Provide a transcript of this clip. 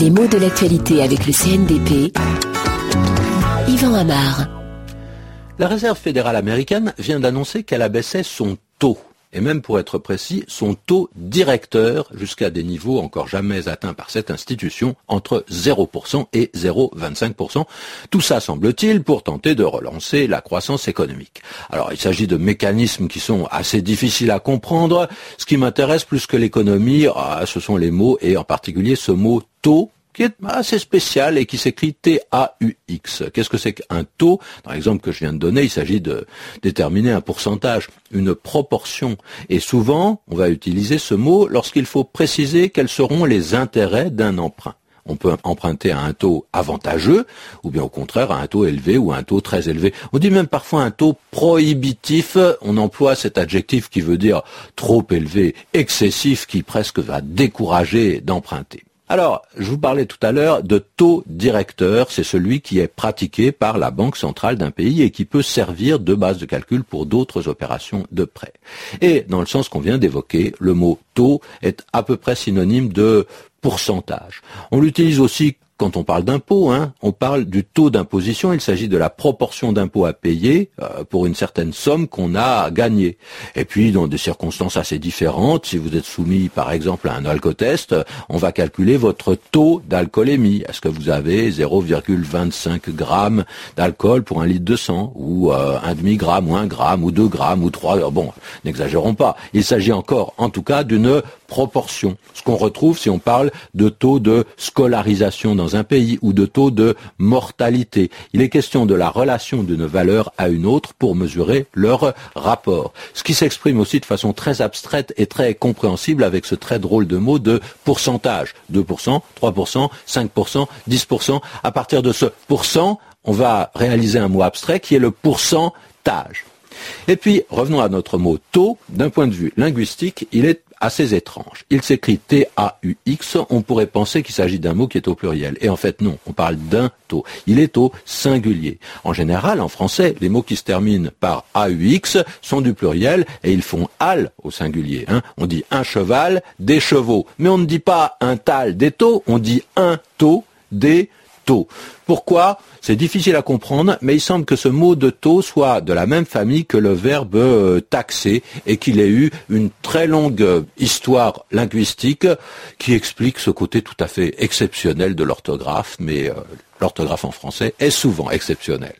Les mots de l'actualité avec le CNDP. Yvan Amar. La Réserve fédérale américaine vient d'annoncer qu'elle abaissait son taux et même pour être précis, son taux directeur jusqu'à des niveaux encore jamais atteints par cette institution, entre 0% et 0,25%. Tout ça, semble-t-il, pour tenter de relancer la croissance économique. Alors, il s'agit de mécanismes qui sont assez difficiles à comprendre. Ce qui m'intéresse plus que l'économie, ah, ce sont les mots, et en particulier ce mot taux qui est assez spécial et qui s'écrit T-A-U-X. Qu'est-ce que c'est qu'un taux? Dans l'exemple que je viens de donner, il s'agit de déterminer un pourcentage, une proportion. Et souvent, on va utiliser ce mot lorsqu'il faut préciser quels seront les intérêts d'un emprunt. On peut emprunter à un taux avantageux, ou bien au contraire à un taux élevé ou à un taux très élevé. On dit même parfois un taux prohibitif. On emploie cet adjectif qui veut dire trop élevé, excessif, qui presque va décourager d'emprunter. Alors, je vous parlais tout à l'heure de taux directeur, c'est celui qui est pratiqué par la banque centrale d'un pays et qui peut servir de base de calcul pour d'autres opérations de prêt. Et dans le sens qu'on vient d'évoquer, le mot taux est à peu près synonyme de pourcentage. On l'utilise aussi quand on parle d'impôt, hein, on parle du taux d'imposition. Il s'agit de la proportion d'impôt à payer euh, pour une certaine somme qu'on a gagnée. Et puis, dans des circonstances assez différentes, si vous êtes soumis, par exemple, à un alcotest, on va calculer votre taux d'alcoolémie. Est-ce que vous avez 0,25 grammes d'alcool pour un litre de sang, ou euh, un demi gramme, ou un gramme, ou deux grammes, ou trois? Bon, n'exagérons pas. Il s'agit encore, en tout cas, d'une proportion. Ce qu'on retrouve si on parle de taux de scolarisation dans un pays ou de taux de mortalité. Il est question de la relation d'une valeur à une autre pour mesurer leur rapport. Ce qui s'exprime aussi de façon très abstraite et très compréhensible avec ce très drôle de mot de pourcentage. 2%, 3%, 5%, 10%. À partir de ce pourcent, on va réaliser un mot abstrait qui est le pourcentage. Et puis, revenons à notre mot taux. D'un point de vue linguistique, il est assez étrange. Il s'écrit T-A-U-X, on pourrait penser qu'il s'agit d'un mot qui est au pluriel. Et en fait, non, on parle d'un taux. Il est au singulier. En général, en français, les mots qui se terminent par A-U-X sont du pluriel et ils font al au singulier. Hein. On dit un cheval, des chevaux. Mais on ne dit pas un tal, des taux, on dit un taux, des Pourquoi? C'est difficile à comprendre, mais il semble que ce mot de taux soit de la même famille que le verbe euh, taxer et qu'il ait eu une très longue euh, histoire linguistique qui explique ce côté tout à fait exceptionnel de l'orthographe, mais euh, l'orthographe en français est souvent exceptionnelle.